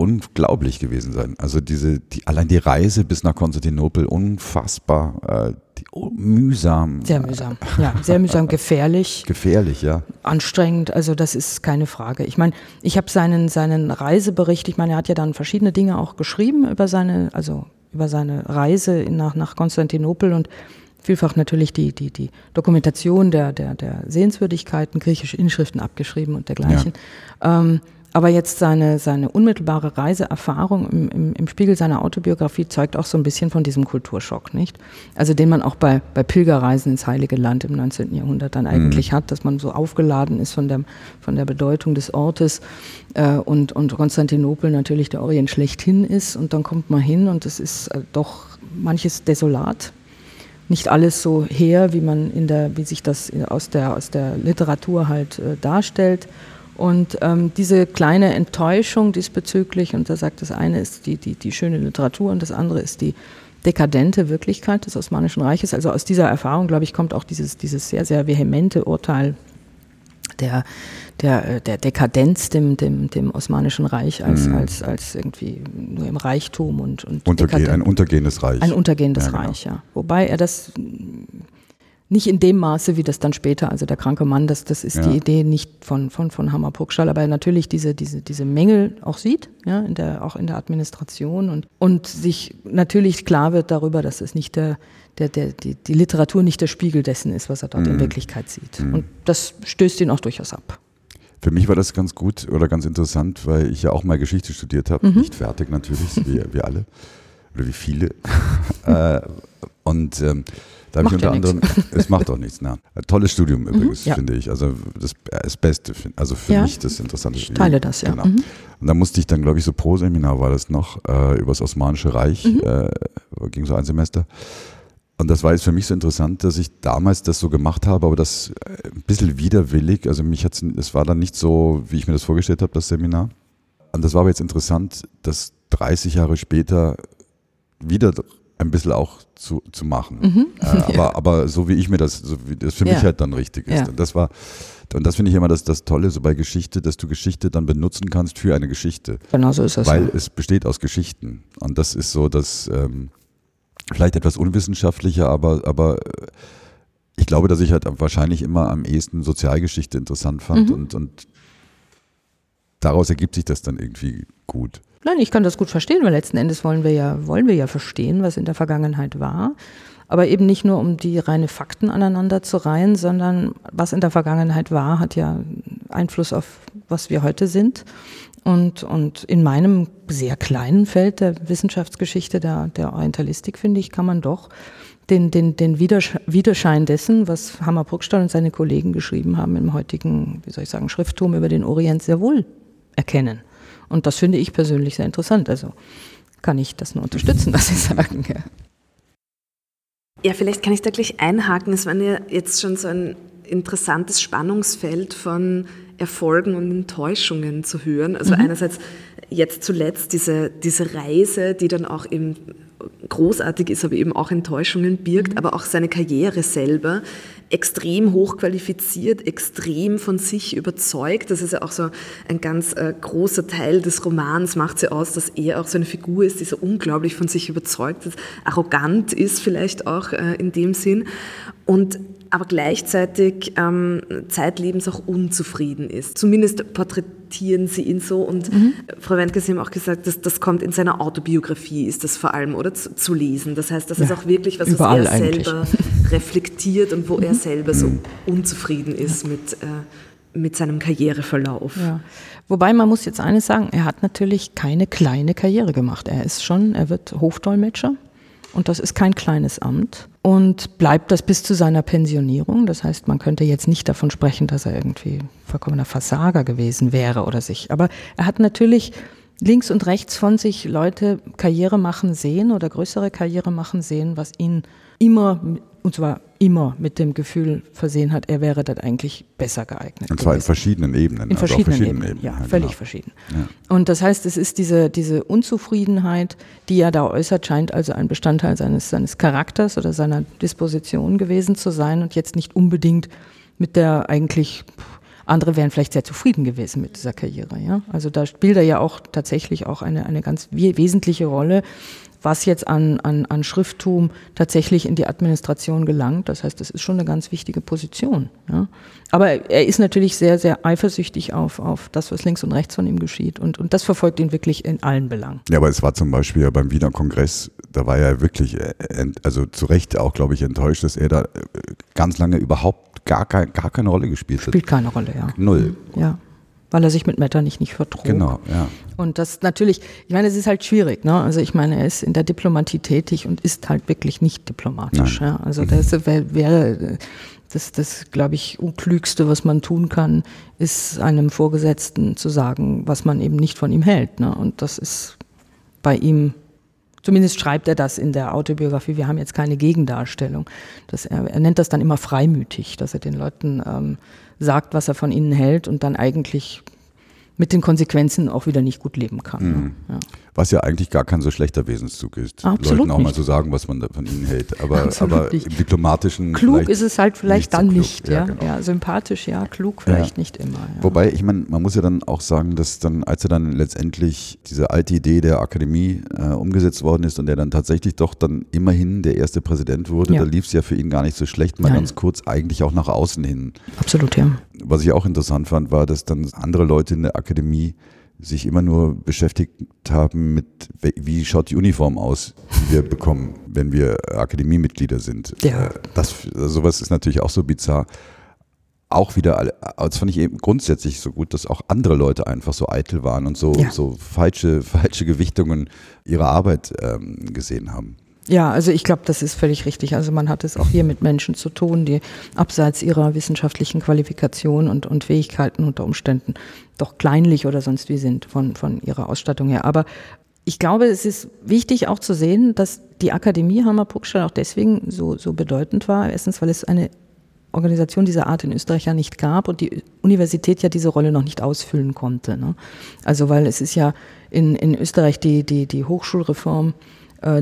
unglaublich gewesen sein. Also diese, die, allein die Reise bis nach Konstantinopel, unfassbar, äh, die, oh, mühsam. Sehr mühsam, ja, sehr mühsam, gefährlich. Gefährlich, ja. Anstrengend, also das ist keine Frage. Ich meine, ich habe seinen, seinen Reisebericht, ich meine, er hat ja dann verschiedene Dinge auch geschrieben über seine, also über seine Reise nach, nach Konstantinopel und vielfach natürlich die, die, die Dokumentation der, der, der Sehenswürdigkeiten, griechische Inschriften abgeschrieben und dergleichen. Ja. Ähm, aber jetzt seine, seine unmittelbare Reiseerfahrung im, im, im, Spiegel seiner Autobiografie zeugt auch so ein bisschen von diesem Kulturschock, nicht? Also den man auch bei, bei Pilgerreisen ins Heilige Land im 19. Jahrhundert dann eigentlich mhm. hat, dass man so aufgeladen ist von der, von der Bedeutung des Ortes äh, und, und Konstantinopel natürlich der Orient schlechthin ist und dann kommt man hin und es ist äh, doch manches desolat. Nicht alles so her, wie man in der, wie sich das aus der, aus der Literatur halt äh, darstellt. Und ähm, diese kleine Enttäuschung diesbezüglich, und da sagt das eine ist die, die, die schöne Literatur und das andere ist die dekadente Wirklichkeit des Osmanischen Reiches. Also aus dieser Erfahrung, glaube ich, kommt auch dieses, dieses sehr, sehr vehemente Urteil der, der, äh, der Dekadenz dem, dem, dem Osmanischen Reich als, mhm. als, als irgendwie nur im Reichtum und, und Unterge ein untergehendes Reich. Ein untergehendes ja, genau. Reich, ja. Wobei er das nicht in dem Maße, wie das dann später, also der kranke Mann, das, das ist ja. die Idee nicht von, von, von Hammer Purgstall, aber natürlich diese, diese, diese Mängel auch sieht, ja, in der, auch in der Administration und, und sich natürlich klar wird darüber, dass es nicht der, der, der, die, die Literatur nicht der Spiegel dessen ist, was er dort mhm. in Wirklichkeit sieht. Mhm. Und das stößt ihn auch durchaus ab. Für mich war das ganz gut oder ganz interessant, weil ich ja auch mal Geschichte studiert habe. Mhm. Nicht fertig natürlich, wie, wie alle oder wie viele. äh, und ähm, da habe ich unter ja anderem, es macht auch nichts, ne? Tolles Studium mhm. übrigens, mhm, ja. finde ich. Also das, das Beste, also für ja. mich das Interessante. Ich teile das, ja. Genau. Mhm. Und da musste ich dann, glaube ich, so Pro-Seminar war das noch, äh, über das Osmanische Reich, mhm. äh, ging so ein Semester. Und das war jetzt für mich so interessant, dass ich damals das so gemacht habe, aber das äh, ein bisschen widerwillig. Also mich hat's, es war dann nicht so, wie ich mir das vorgestellt habe, das Seminar. Und das war aber jetzt interessant, dass 30 Jahre später wieder ein bisschen auch zu, zu machen. Mhm. Äh, aber, ja. aber so wie ich mir das, so wie das für ja. mich halt dann richtig ist. Ja. Und das war, und das finde ich immer das, das Tolle so bei Geschichte, dass du Geschichte dann benutzen kannst für eine Geschichte. Genau so ist das. Weil es besteht aus Geschichten. Und das ist so, dass ähm, vielleicht etwas unwissenschaftlicher, aber, aber äh, ich glaube, dass ich halt wahrscheinlich immer am ehesten Sozialgeschichte interessant fand mhm. und, und daraus ergibt sich das dann irgendwie gut. Nein, ich kann das gut verstehen, weil letzten Endes wollen wir ja, wollen wir ja verstehen, was in der Vergangenheit war. Aber eben nicht nur, um die reine Fakten aneinander zu reihen, sondern was in der Vergangenheit war, hat ja Einfluss auf, was wir heute sind. Und, und in meinem sehr kleinen Feld der Wissenschaftsgeschichte, der, der Orientalistik, finde ich, kann man doch den, den, den Widerschein dessen, was Hammer Bruckstall und seine Kollegen geschrieben haben im heutigen, wie soll ich sagen, Schrifttum über den Orient sehr wohl erkennen. Und das finde ich persönlich sehr interessant. Also kann ich das nur unterstützen, was Sie sagen. Ja. ja, vielleicht kann ich da gleich einhaken. Es war ja jetzt schon so ein interessantes Spannungsfeld von Erfolgen und Enttäuschungen zu hören. Also mhm. einerseits jetzt zuletzt diese, diese Reise, die dann auch eben großartig ist, aber eben auch Enttäuschungen birgt, mhm. aber auch seine Karriere selber extrem hochqualifiziert, extrem von sich überzeugt. Das ist ja auch so ein ganz äh, großer Teil des Romans, macht sie aus, dass er auch so eine Figur ist, die so unglaublich von sich überzeugt ist, arrogant ist vielleicht auch äh, in dem Sinn. Und aber gleichzeitig ähm, zeitlebens auch unzufrieden ist. Zumindest porträtieren sie ihn so. Und mhm. Frau Wendke, Sie haben auch gesagt, dass das kommt in seiner Autobiografie, ist das vor allem, oder zu, zu lesen. Das heißt, das ja, ist auch wirklich was, was er eigentlich. selber reflektiert und wo er selber so unzufrieden ist mit, äh, mit seinem Karriereverlauf. Ja. Wobei man muss jetzt eines sagen, er hat natürlich keine kleine Karriere gemacht. Er ist schon, er wird Hofdolmetscher und das ist kein kleines Amt und bleibt das bis zu seiner Pensionierung. Das heißt, man könnte jetzt nicht davon sprechen, dass er irgendwie vollkommener Versager gewesen wäre oder sich. Aber er hat natürlich links und rechts von sich Leute Karriere machen sehen oder größere Karriere machen sehen, was ihn immer, und zwar immer mit dem Gefühl versehen hat, er wäre dort eigentlich besser geeignet. Und zwar gewesen. in verschiedenen Ebenen. In also verschiedenen, verschiedenen, Ebenen, Ebenen. ja, völlig genau. verschieden. Ja. Und das heißt, es ist diese, diese Unzufriedenheit, die er da äußert, scheint also ein Bestandteil seines, seines Charakters oder seiner Disposition gewesen zu sein und jetzt nicht unbedingt mit der eigentlich andere wären vielleicht sehr zufrieden gewesen mit dieser Karriere. Ja? Also da spielt er ja auch tatsächlich auch eine, eine ganz wesentliche Rolle, was jetzt an, an, an Schrifttum tatsächlich in die Administration gelangt. Das heißt, das ist schon eine ganz wichtige Position. Ja? Aber er ist natürlich sehr, sehr eifersüchtig auf, auf das, was links und rechts von ihm geschieht. Und, und das verfolgt ihn wirklich in allen Belangen. Ja, aber es war zum Beispiel ja beim Wiener Kongress, da war er wirklich, äh, also zu Recht auch, glaube ich, enttäuscht, dass er da äh, ganz lange überhaupt gar, kein, gar keine Rolle gespielt hat. Spielt keine Rolle, ja. Null. Ja. Weil er sich mit Metternich nicht vertrug. Genau, ja. Und das natürlich, ich meine, es ist halt schwierig, ne? Also ich meine, er ist in der Diplomatie tätig und ist halt wirklich nicht diplomatisch. Ja? Also das wäre das, das glaube ich, unklügste, was man tun kann, ist einem Vorgesetzten zu sagen, was man eben nicht von ihm hält. Ne? Und das ist bei ihm Zumindest schreibt er das in der Autobiografie. Wir haben jetzt keine Gegendarstellung. Das, er, er nennt das dann immer freimütig, dass er den Leuten ähm, sagt, was er von ihnen hält und dann eigentlich mit den Konsequenzen auch wieder nicht gut leben kann. Mhm. Ja. Was ja eigentlich gar kein so schlechter Wesenszug ist. Absolut Leuten auch nicht. mal zu so sagen, was man von ihnen hält. Aber, aber im diplomatischen. Klug ist es halt vielleicht nicht dann so nicht. Ja, ja, genau. ja, sympathisch, ja, klug vielleicht nicht immer. Wobei, ich meine, man muss ja dann auch sagen, dass dann, als er dann letztendlich diese alte Idee der Akademie äh, umgesetzt worden ist und er dann tatsächlich doch dann immerhin der erste Präsident wurde, da lief es ja für ihn gar nicht so schlecht, mal Nein. ganz kurz eigentlich auch nach außen hin. Absolut, ja. Was ich auch interessant fand, war, dass dann andere Leute in der Akademie sich immer nur beschäftigt haben mit, wie schaut die Uniform aus, die wir bekommen, wenn wir Akademiemitglieder sind. Ja. Äh, das, sowas ist natürlich auch so bizarr. Auch wieder, das fand ich eben grundsätzlich so gut, dass auch andere Leute einfach so eitel waren und so, ja. so falsche, falsche Gewichtungen ihrer Arbeit ähm, gesehen haben. Ja, also ich glaube, das ist völlig richtig. Also man hat es auch hier mit Menschen zu tun, die abseits ihrer wissenschaftlichen Qualifikation und, und Fähigkeiten unter Umständen doch kleinlich oder sonst wie sind von, von ihrer Ausstattung her. Aber ich glaube, es ist wichtig auch zu sehen, dass die Akademie Hammer-Puckstadt auch deswegen so, so bedeutend war. Erstens, weil es eine Organisation dieser Art in Österreich ja nicht gab und die Universität ja diese Rolle noch nicht ausfüllen konnte. Ne? Also weil es ist ja in, in Österreich die, die, die Hochschulreform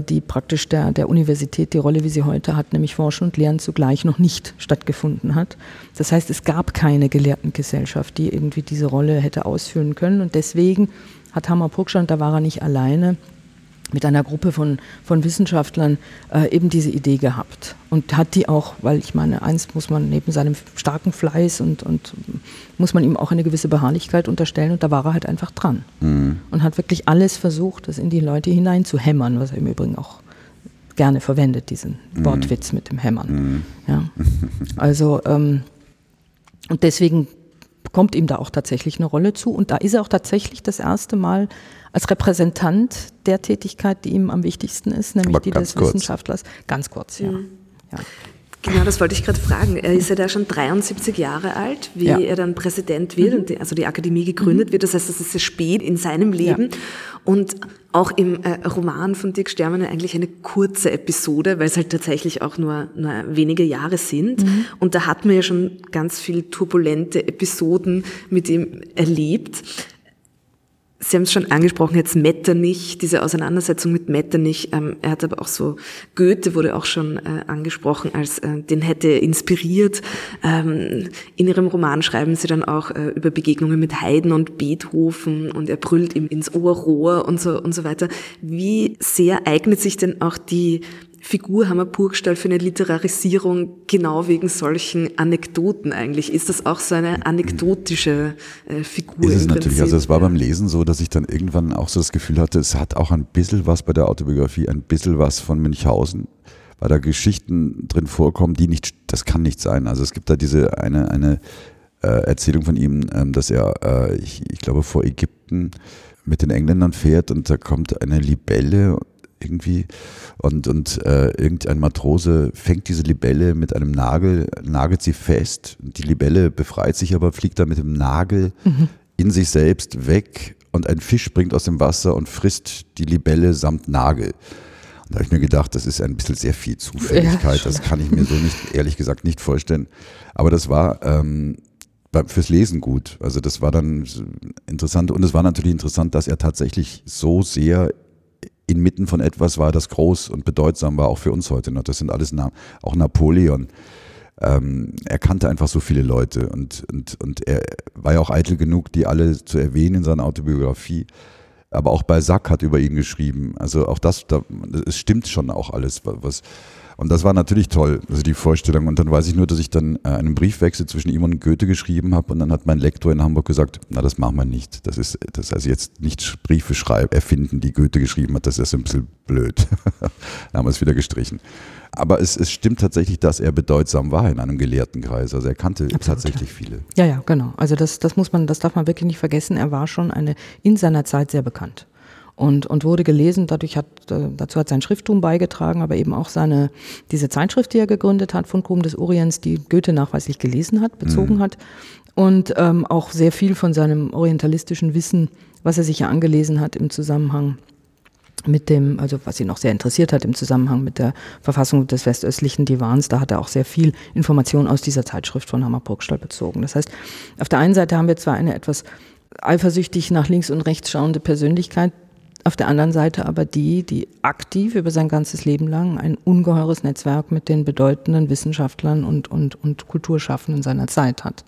die praktisch der, der Universität die Rolle, wie sie heute hat, nämlich Forschen und Lehren zugleich noch nicht stattgefunden hat. Das heißt, es gab keine Gelehrtengesellschaft, die irgendwie diese Rolle hätte ausfüllen können. Und deswegen hat Hammer Purgstand, da war er nicht alleine, mit einer Gruppe von, von Wissenschaftlern äh, eben diese Idee gehabt und hat die auch, weil ich meine, eins muss man neben seinem starken Fleiß und, und muss man ihm auch eine gewisse Beharrlichkeit unterstellen und da war er halt einfach dran mhm. und hat wirklich alles versucht, das in die Leute hinein zu hämmern, was er im Übrigen auch gerne verwendet, diesen mhm. Wortwitz mit dem Hämmern. Mhm. Ja. Also ähm, und deswegen kommt ihm da auch tatsächlich eine Rolle zu und da ist er auch tatsächlich das erste Mal als Repräsentant der Tätigkeit, die ihm am wichtigsten ist, nämlich Aber die des kurz. Wissenschaftlers. Ganz kurz, ja. Mhm. ja. Genau, das wollte ich gerade fragen. Er ist ja da schon 73 Jahre alt, wie ja. er dann Präsident wird mhm. und die, also die Akademie gegründet mhm. wird. Das heißt, das ist sehr spät in seinem Leben. Ja. Und auch im äh, Roman von Dirk Stermann eigentlich eine kurze Episode, weil es halt tatsächlich auch nur, nur wenige Jahre sind. Mhm. Und da hat man ja schon ganz viel turbulente Episoden mit ihm erlebt. Sie haben es schon angesprochen, jetzt Metternich, diese Auseinandersetzung mit Metternich. Ähm, er hat aber auch so, Goethe wurde auch schon äh, angesprochen, als äh, den hätte er inspiriert. Ähm, in ihrem Roman schreiben sie dann auch äh, über Begegnungen mit Haydn und Beethoven und er brüllt ihm ins Ohrrohr und so und so weiter. Wie sehr eignet sich denn auch die Figur Hammer Burgstall für eine Literarisierung genau wegen solchen Anekdoten eigentlich? Ist das auch so eine anekdotische äh, Figur? Ist es natürlich. Prinzip? Also es war beim Lesen so, dass ich dann irgendwann auch so das Gefühl hatte, es hat auch ein bisschen was bei der Autobiografie, ein bisschen was von Münchhausen, weil da Geschichten drin vorkommen, die nicht, das kann nicht sein. Also es gibt da diese eine, eine äh, Erzählung von ihm, ähm, dass er, äh, ich, ich glaube, vor Ägypten mit den Engländern fährt und da kommt eine Libelle irgendwie und, und äh, irgendein Matrose fängt diese Libelle mit einem Nagel, nagelt sie fest. Die Libelle befreit sich aber, fliegt dann mit dem Nagel mhm. in sich selbst weg und ein Fisch springt aus dem Wasser und frisst die Libelle samt Nagel. Und da habe ich mir gedacht, das ist ein bisschen sehr viel Zufälligkeit. Ja, das kann ich mir so nicht, ehrlich gesagt, nicht vorstellen. Aber das war ähm, fürs Lesen gut. Also das war dann interessant. Und es war natürlich interessant, dass er tatsächlich so sehr inmitten von etwas war, das groß und bedeutsam war, auch für uns heute noch. Das sind alles Namen. Auch Napoleon. Ähm, er kannte einfach so viele Leute und, und, und er war ja auch eitel genug, die alle zu erwähnen in seiner Autobiografie aber auch Balzac hat über ihn geschrieben. Also auch das, da, es stimmt schon auch alles, was. Und das war natürlich toll, also die Vorstellung. Und dann weiß ich nur, dass ich dann äh, einen Briefwechsel zwischen ihm und Goethe geschrieben habe. Und dann hat mein Lektor in Hamburg gesagt, na, das machen wir nicht. Das ist, das heißt jetzt nicht Briefe schreiben, erfinden, die Goethe geschrieben hat. Das ist ein bisschen blöd. da haben wir es wieder gestrichen. Aber es, es stimmt tatsächlich, dass er bedeutsam war in einem Gelehrtenkreis. Also er kannte Absolut, tatsächlich ja. viele. Ja, ja, genau. Also das, das muss man, das darf man wirklich nicht vergessen. Er war schon eine, in seiner Zeit sehr bekannt. Und, und wurde gelesen, dadurch hat, äh, dazu hat sein Schrifttum beigetragen, aber eben auch seine, diese Zeitschrift, die er gegründet hat, Fundgruben des Orients, die Goethe nachweislich gelesen hat, bezogen mhm. hat. Und ähm, auch sehr viel von seinem orientalistischen Wissen, was er sich ja angelesen hat im Zusammenhang mit dem, also was ihn noch sehr interessiert hat im Zusammenhang mit der Verfassung des westöstlichen Divans, da hat er auch sehr viel Information aus dieser Zeitschrift von Hammer Burgstall bezogen. Das heißt, auf der einen Seite haben wir zwar eine etwas eifersüchtig nach links und rechts schauende Persönlichkeit, auf der anderen Seite aber die, die aktiv über sein ganzes Leben lang ein ungeheures Netzwerk mit den bedeutenden Wissenschaftlern und, und, und Kulturschaffenden seiner Zeit hat.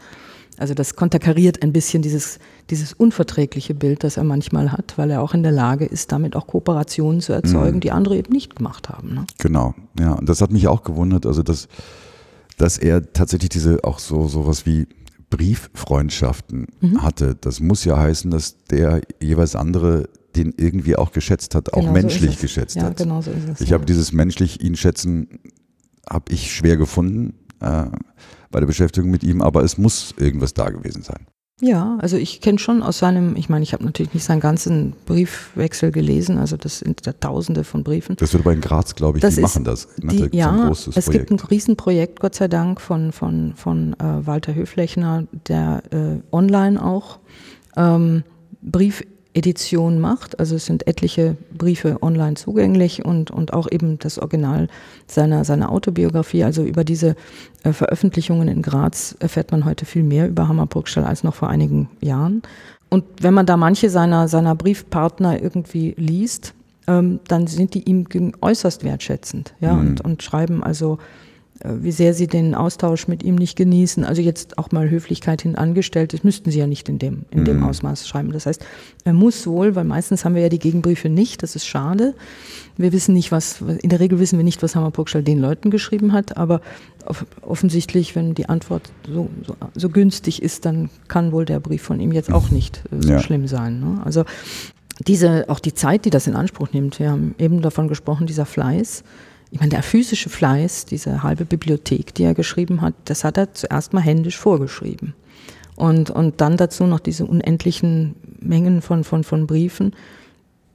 Also das konterkariert ein bisschen dieses, dieses unverträgliche Bild, das er manchmal hat, weil er auch in der Lage ist, damit auch Kooperationen zu erzeugen, mhm. die andere eben nicht gemacht haben. Ne? Genau, ja. Und das hat mich auch gewundert, also dass, dass er tatsächlich diese auch so sowas wie Brieffreundschaften mhm. hatte. Das muss ja heißen, dass der jeweils andere den irgendwie auch geschätzt hat, auch genau menschlich so geschätzt ja, hat. Genau so ist es, ich ja. habe dieses menschlich ihn schätzen, habe ich schwer gefunden. Äh, bei der Beschäftigung mit ihm, aber es muss irgendwas da gewesen sein. Ja, also ich kenne schon aus seinem, ich meine, ich habe natürlich nicht seinen ganzen Briefwechsel gelesen, also das sind da Tausende von Briefen. Das wird aber in Graz, glaube ich, das die machen das. Die, ja, es Projekt. gibt ein Riesenprojekt, Gott sei Dank, von, von, von äh, Walter Höflechner, der äh, online auch ähm, Brief Edition macht. Also es sind etliche Briefe online zugänglich und, und auch eben das Original seiner, seiner Autobiografie. Also über diese äh, Veröffentlichungen in Graz erfährt man heute viel mehr über Hammer Burgstall als noch vor einigen Jahren. Und wenn man da manche seiner, seiner Briefpartner irgendwie liest, ähm, dann sind die ihm äußerst wertschätzend ja, mhm. und, und schreiben also wie sehr sie den Austausch mit ihm nicht genießen. Also jetzt auch mal Höflichkeit hin angestellt, das müssten sie ja nicht in dem, in dem mhm. Ausmaß schreiben. Das heißt, er muss wohl, weil meistens haben wir ja die Gegenbriefe nicht, das ist schade. Wir wissen nicht, was, in der Regel wissen wir nicht, was Hammer Purgstall den Leuten geschrieben hat, aber offensichtlich, wenn die Antwort so, so, so, günstig ist, dann kann wohl der Brief von ihm jetzt auch nicht äh, so ja. schlimm sein. Ne? Also diese, auch die Zeit, die das in Anspruch nimmt, wir haben eben davon gesprochen, dieser Fleiß, ich meine, der physische Fleiß, diese halbe Bibliothek, die er geschrieben hat, das hat er zuerst mal händisch vorgeschrieben. Und, und dann dazu noch diese unendlichen Mengen von, von, von Briefen.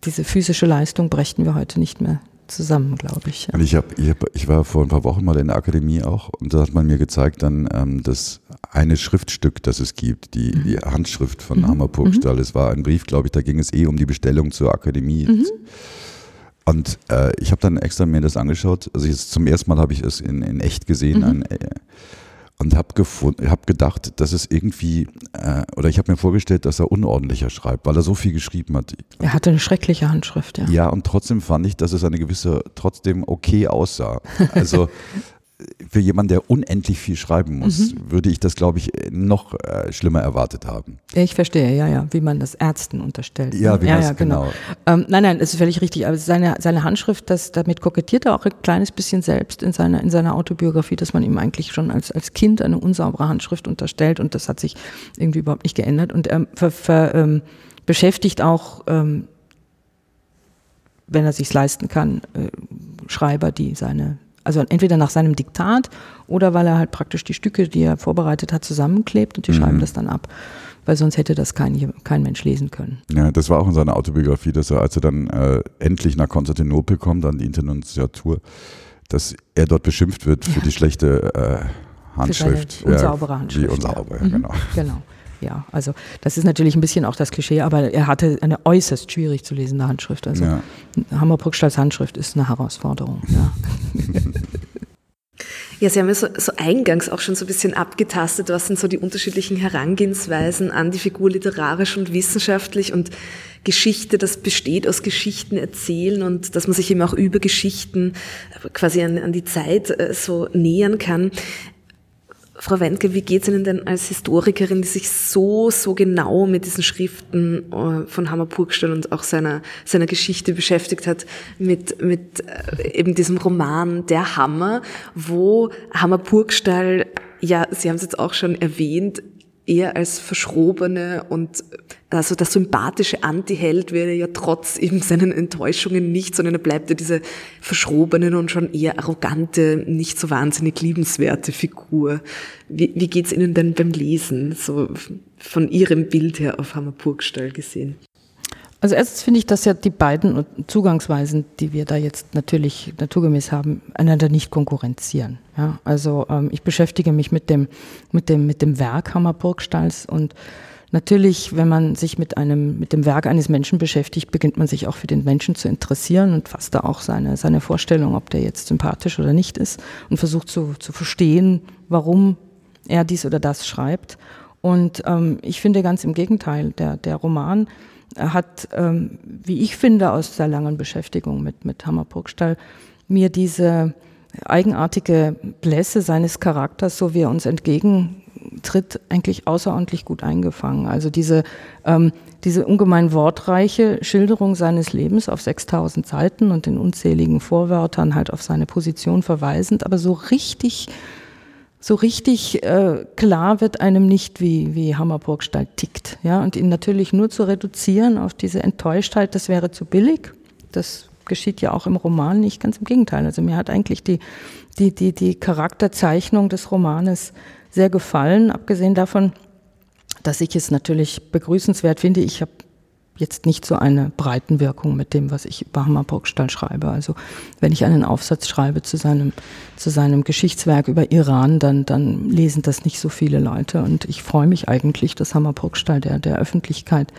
Diese physische Leistung brächten wir heute nicht mehr zusammen, glaube ich. Und ich, hab, ich, hab, ich war vor ein paar Wochen mal in der Akademie auch und da hat man mir gezeigt dann, ähm, das eine Schriftstück, das es gibt, die, mhm. die Handschrift von mhm. Hammer Purgstall. Mhm. Es war ein Brief, glaube ich, da ging es eh um die Bestellung zur Akademie. Mhm. Und äh, ich habe dann extra mir das angeschaut. Also jetzt zum ersten Mal habe ich es in, in echt gesehen. Mhm. Ein, äh, und habe hab gedacht, dass es irgendwie, äh, oder ich habe mir vorgestellt, dass er unordentlicher schreibt, weil er so viel geschrieben hat. Er hatte eine schreckliche Handschrift, ja. Ja, und trotzdem fand ich, dass es eine gewisse, trotzdem okay aussah. Also für jemanden, der unendlich viel schreiben muss, mhm. würde ich das, glaube ich, noch äh, schlimmer erwartet haben. Ich verstehe, ja, ja, wie man das Ärzten unterstellt. Ja, wie ja, ja, genau. genau. Ähm, nein, nein, es ist völlig richtig. Aber seine, seine Handschrift, das, damit kokettiert er auch ein kleines bisschen selbst in seiner, in seiner Autobiografie, dass man ihm eigentlich schon als, als Kind eine unsaubere Handschrift unterstellt und das hat sich irgendwie überhaupt nicht geändert. Und er ver, ver, ähm, beschäftigt auch, ähm, wenn er sich leisten kann, äh, Schreiber, die seine Also entweder nach seinem Diktat oder weil er halt praktisch die Stücke, die er vorbereitet hat, zusammenklebt und die mhm. schreiben das dann ab. Weil sonst hätte das kein, kein Mensch lesen können. Ja, das war auch in seiner Autobiografie, dass er, als er dann äh, endlich nach Konstantinopel kommt, an die Internationatur, dass er dort beschimpft wird für ja. die schlechte äh, Handschrift. Für unsaubere Handschrift. Die unsaubere, ja. genau. genau. Ja, also das ist natürlich ein bisschen auch das Klischee, aber er hatte eine äußerst schwierig zu lesende Handschrift. Also ja. Hammer Bruckstalls Handschrift ist eine Herausforderung. Ja. Ja, Sie haben ja so, so, eingangs auch schon so ein bisschen abgetastet, was sind so die unterschiedlichen Herangehensweisen an die Figur literarisch und wissenschaftlich und Geschichte, das besteht aus Geschichten erzählen und dass man sich eben auch über Geschichten quasi an, an die Zeit äh, so nähern kann. Frau Wendke, wie geht es Ihnen denn als Historikerin, die sich so, so genau mit diesen Schriften äh, von Hammer Purgstall und auch seiner, seiner Geschichte beschäftigt hat, mit, mit äh, eben diesem Roman Der Hammer, wo Hammer Purgstall, ja, Sie haben es jetzt auch schon erwähnt, eher als verschrobene und also der sympathische Anti-Held wäre ja trotz eben seinen Enttäuschungen nicht, sondern er bleibt ja diese verschrobene und schon eher arrogante, nicht so wahnsinnig liebenswerte Figur. Wie, wie geht's Ihnen denn beim Lesen, so von Ihrem Bild her auf Hammerburgstall gesehen? Also erstens finde ich, dass ja die beiden Zugangsweisen, die wir da jetzt natürlich naturgemäß haben, einander nicht konkurrenzieren. Ja, also ähm, ich beschäftige mich mit dem, mit dem, mit dem Werk Hammerburgstalls und natürlich, wenn man sich mit einem, mit dem Werk eines Menschen beschäftigt, beginnt man sich auch für den Menschen zu interessieren und fasst da auch seine, seine Vorstellung, ob der jetzt sympathisch oder nicht ist und versucht zu, zu verstehen, warum er dies oder das schreibt. Und ähm, ich finde ganz im Gegenteil, der, der Roman hat, ähm, wie ich finde, aus der langen Beschäftigung mit, mit Hammer Burgstall mir diese eigenartige Blässe seines Charakters, so wie er uns entgegentritt, eigentlich außerordentlich gut eingefangen. Also diese, ähm, diese ungemein wortreiche Schilderung seines Lebens auf 6000 Seiten und den unzähligen Vorwörtern halt auf seine Position verweisend, aber so richtig so richtig äh, klar wird einem nicht, wie, wie Hammerburgstall tickt. Ja? Und ihn natürlich nur zu reduzieren auf diese Enttäuschtheit, das wäre zu billig. Das geschieht ja auch im Roman nicht, ganz im Gegenteil. Also mir hat eigentlich die, die, die, die Charakterzeichnung des Romanes sehr gefallen, abgesehen davon, dass ich es natürlich begrüßenswert finde. Ich habe jetzt nicht so eine Breitenwirkung mit dem, was ich über Hammerburgstall schreibe. Also wenn ich einen Aufsatz schreibe zu seinem, zu seinem Geschichtswerk über Iran, dann, dann lesen das nicht so viele Leute. Und ich freue mich eigentlich, dass Hammerburgstall der, der Öffentlichkeit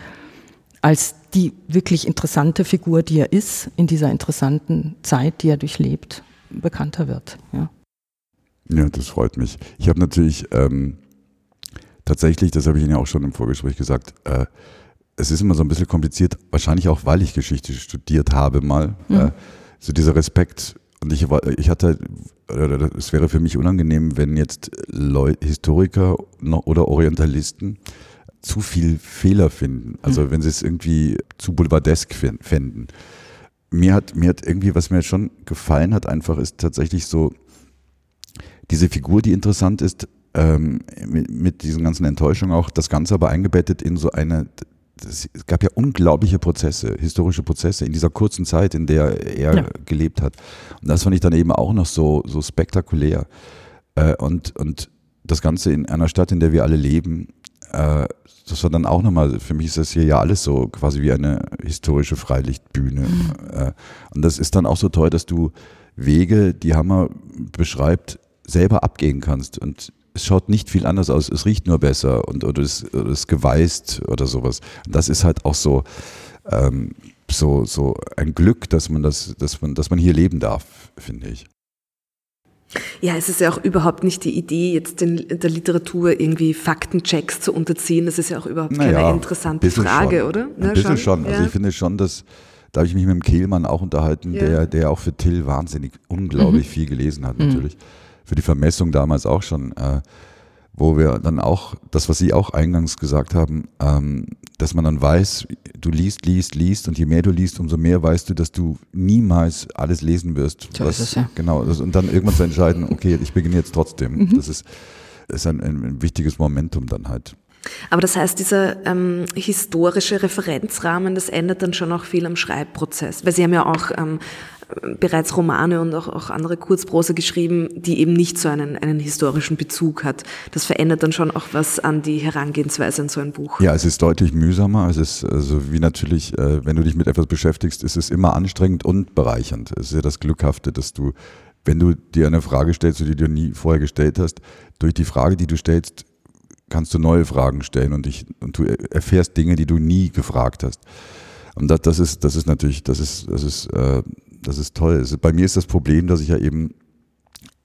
als die wirklich interessante Figur, die er ist, in dieser interessanten Zeit, die er durchlebt, bekannter wird. Ja, ja das freut mich. Ich habe natürlich ähm, tatsächlich, das habe ich Ihnen ja auch schon im Vorgespräch gesagt, äh, es ist immer so ein bisschen kompliziert, wahrscheinlich auch, weil ich Geschichte studiert habe mal. Mhm. So dieser Respekt. Und ich, ich hatte, es wäre für mich unangenehm, wenn jetzt Leute, Historiker oder Orientalisten zu viel Fehler finden. Also mhm. wenn sie es irgendwie zu boulevardesk fänden. Mir hat, mir hat irgendwie, was mir schon gefallen hat, einfach ist tatsächlich so, diese Figur, die interessant ist, ähm, mit, mit diesen ganzen Enttäuschungen auch, das Ganze aber eingebettet in so eine es gab ja unglaubliche Prozesse, historische Prozesse in dieser kurzen Zeit, in der er ja. gelebt hat. Und das fand ich dann eben auch noch so, so spektakulär. Äh, und, und das Ganze in einer Stadt, in der wir alle leben, äh, das war dann auch nochmal, für mich ist das hier ja alles so quasi wie eine historische Freilichtbühne. Mhm. Äh, und das ist dann auch so toll, dass du Wege, die Hammer beschreibt, selber abgehen kannst. Und es schaut nicht viel anders aus, es riecht nur besser und oder es ist geweißt oder sowas. Und das ist halt auch so, ähm, so, so ein Glück, dass man das, dass man, dass man hier leben darf, finde ich. Ja, es ist ja auch überhaupt nicht die Idee, jetzt in der Literatur irgendwie Faktenchecks zu unterziehen. Das ist ja auch überhaupt keine naja, interessante Frage, schon. oder? Ein ja, bisschen schon. schon. Also ja. ich finde schon, dass da habe ich mich mit dem Kehlmann auch unterhalten, ja. der, der auch für Till wahnsinnig unglaublich mhm. viel gelesen hat, natürlich. Mhm für die Vermessung damals auch schon, äh, wo wir dann auch, das, was Sie auch eingangs gesagt haben, ähm, dass man dann weiß, du liest, liest, liest und je mehr du liest, umso mehr weißt du, dass du niemals alles lesen wirst. So was, ist es, ja. Genau, das, und dann irgendwann zu entscheiden, okay, ich beginne jetzt trotzdem. Mhm. Das ist, ist ein, ein wichtiges Momentum dann halt. Aber das heißt, dieser ähm, historische Referenzrahmen, das ändert dann schon auch viel am Schreibprozess. Weil Sie haben ja auch ähm, bereits Romane und auch, auch andere Kurzprosa geschrieben, die eben nicht so einen, einen historischen Bezug hat. Das verändert dann schon auch was an die Herangehensweise an so ein Buch. Ja, es ist deutlich mühsamer. Es ist also wie natürlich, äh, wenn du dich mit etwas beschäftigst, ist es immer anstrengend und bereichernd. Es ist ja das Glückhafte, dass du, wenn du dir eine Frage stellst, die du nie vorher gestellt hast, durch die Frage, die du stellst, kannst du neue Fragen stellen und, dich, und du erfährst Dinge, die du nie gefragt hast. Und das, das ist, das ist natürlich, das ist, das ist, äh, das ist toll. Bei mir ist das Problem, dass ich ja eben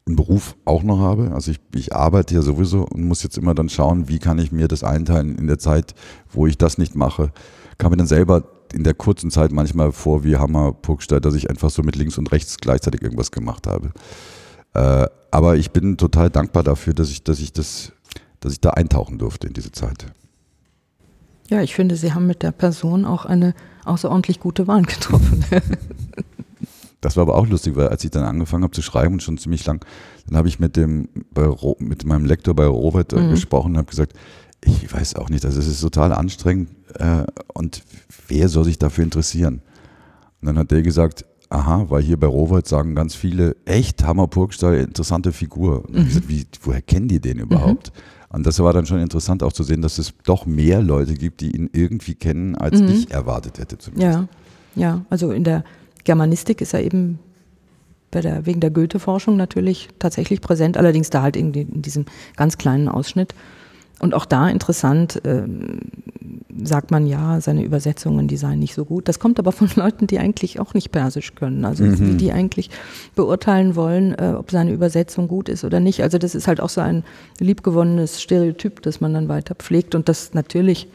einen Beruf auch noch habe. Also ich, ich arbeite ja sowieso und muss jetzt immer dann schauen, wie kann ich mir das einteilen in der Zeit, wo ich das nicht mache. Kann mir dann selber in der kurzen Zeit manchmal vor wie Hammer Puckstein, dass ich einfach so mit links und rechts gleichzeitig irgendwas gemacht habe. Äh, aber ich bin total dankbar dafür, dass ich, dass ich das, dass ich da eintauchen durfte in diese Zeit. Ja, ich finde, Sie haben mit der Person auch eine außerordentlich gute Wahl getroffen. Das war aber auch lustig, weil als ich dann angefangen habe zu schreiben und schon ziemlich lang, dann habe ich mit dem mit meinem Lektor bei Robert äh, mhm. gesprochen und habe gesagt, ich weiß auch nicht, also es ist total anstrengend äh, und wer soll sich dafür interessieren? Und dann hat der gesagt, aha, weil hier bei Robert sagen ganz viele, echt Hammer Purgstall, interessante Figur. Und mhm. gesagt, wie, woher kennen die den überhaupt? Mhm. Und das war dann schon interessant auch zu sehen, dass es doch mehr Leute gibt, die ihn irgendwie kennen, als mhm. ich erwartet hätte zumindest. Ja, ja, also in der Germanistik ist er eben der, wegen der Goethe-Forschung natürlich tatsächlich präsent, allerdings da halt in, in diesem ganz kleinen Ausschnitt. Und auch da interessant, äh, sagt man ja, seine Übersetzungen, die seien nicht so gut. Das kommt aber von Leuten, die eigentlich auch nicht Persisch können. Also mhm. die eigentlich beurteilen wollen, äh, ob seine Übersetzung gut ist oder nicht. Also das ist halt auch so ein liebgewonnenes Stereotyp, das man dann weiter pflegt und das natürlich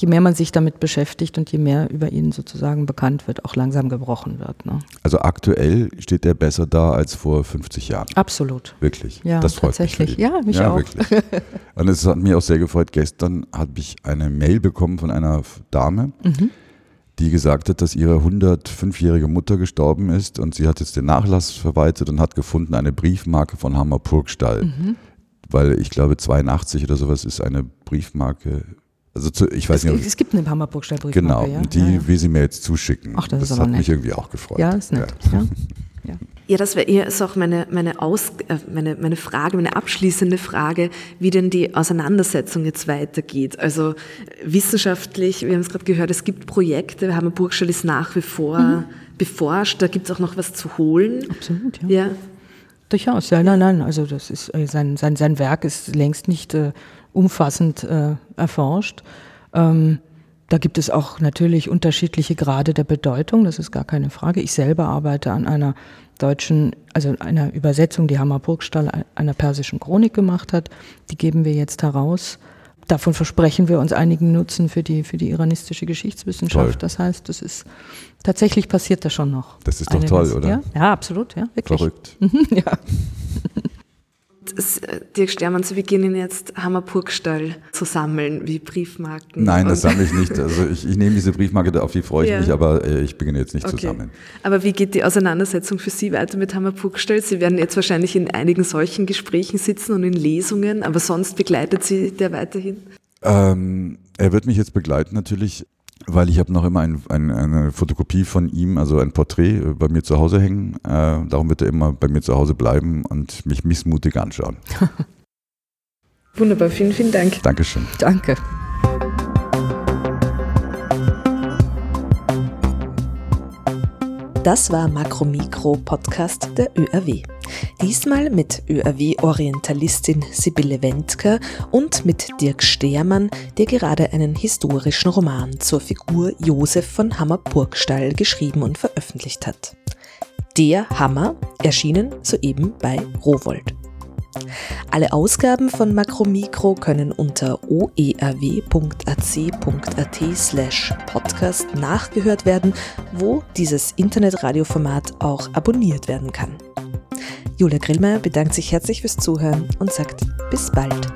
je mehr man sich damit beschäftigt und je mehr über ihn sozusagen bekannt wird, auch langsam gebrochen wird. Ne? Also aktuell steht er besser da als vor 50 Jahren. Absolut. Wirklich. Ja, das freut tatsächlich. Mich ja, mich ja, auch. Wirklich. Und es hat mich auch sehr gefreut. Gestern habe ich eine Mail bekommen von einer Dame, mhm. die gesagt hat, dass ihre 105-jährige Mutter gestorben ist und sie hat jetzt den Nachlass verwaltet und hat gefunden eine Briefmarke von Hammer Purgstall. Mhm. Weil ich glaube 82 oder sowas ist eine Briefmarke also zu, ich weiß es, nicht. Es gibt eine Hammerburg-Stellbriefmarke, Genau, ja? die ja, ja. will sie mir jetzt zuschicken. Ach, das, das ist hat nett. mich irgendwie auch gefreut. Ja, ist nett. Ja. Ja. ja, das wäre eher auch meine, meine, Aus, äh, meine, meine Frage, meine abschließende Frage, wie denn die Auseinandersetzung jetzt weitergeht. Also wissenschaftlich, wir haben es gerade gehört, es gibt Projekte, Hammer Burgstall ist nach wie vor mhm. beforscht, da gibt es auch noch was zu holen. Absolut, ja. ja. Durchaus, ja, nein, nein, also das ist, äh, sein, sein, sein Werk ist längst nicht äh, umfassend äh, erforscht. Ähm, da gibt es auch natürlich unterschiedliche Grade der Bedeutung, das ist gar keine Frage. Ich selber arbeite an einer deutschen, also einer Übersetzung, die Hammer Burgstall einer persischen Chronik gemacht hat. Die geben wir jetzt heraus. Davon versprechen wir uns einigen Nutzen für die, für die iranistische Geschichtswissenschaft. Toll. Das heißt, das ist tatsächlich passiert da schon noch. Das ist doch toll, oder? Ja, ja, absolut, ja, wirklich. Verrückt. ja. Äh, Dirk Stermann, Sie beginnen jetzt Hammerpurgstall zu sammeln, wie Briefmarken. Nein, das sammle ich nicht. Also ich, ich nehme diese Briefmarke, auf die freue ich ja. mich, aber äh, ich beginne jetzt nicht okay. zu sammeln. Aber wie geht die Auseinandersetzung für Sie weiter mit Hammerpurgstall? Sie werden jetzt wahrscheinlich in einigen solchen Gesprächen sitzen und in Lesungen, aber sonst begleitet Sie der weiterhin? Ähm, er wird mich jetzt begleiten natürlich weil ich habe noch immer ein, ein, eine Fotokopie von ihm, also ein Porträt äh, bei mir zu Hause hängen. Äh, darum wird er immer bei mir zu Hause bleiben und mich missmutig anschauen. Wunderbar, vielen, vielen Dank. Dankeschön. Danke. Das war Makromikro Podcast der ÖRW. Diesmal mit ÖRW-Orientalistin Sibylle Wendker und mit Dirk Stehrmann, der gerade einen historischen Roman zur Figur Josef von Hammer-Burgstall geschrieben und veröffentlicht hat. Der Hammer erschienen soeben bei Rowold. Alle Ausgaben von Makromikro können unter oerw.ac.at slash podcast nachgehört werden, wo dieses Internetradioformat auch abonniert werden kann. Julia Grillmeier bedankt sich herzlich fürs Zuhören und sagt bis bald.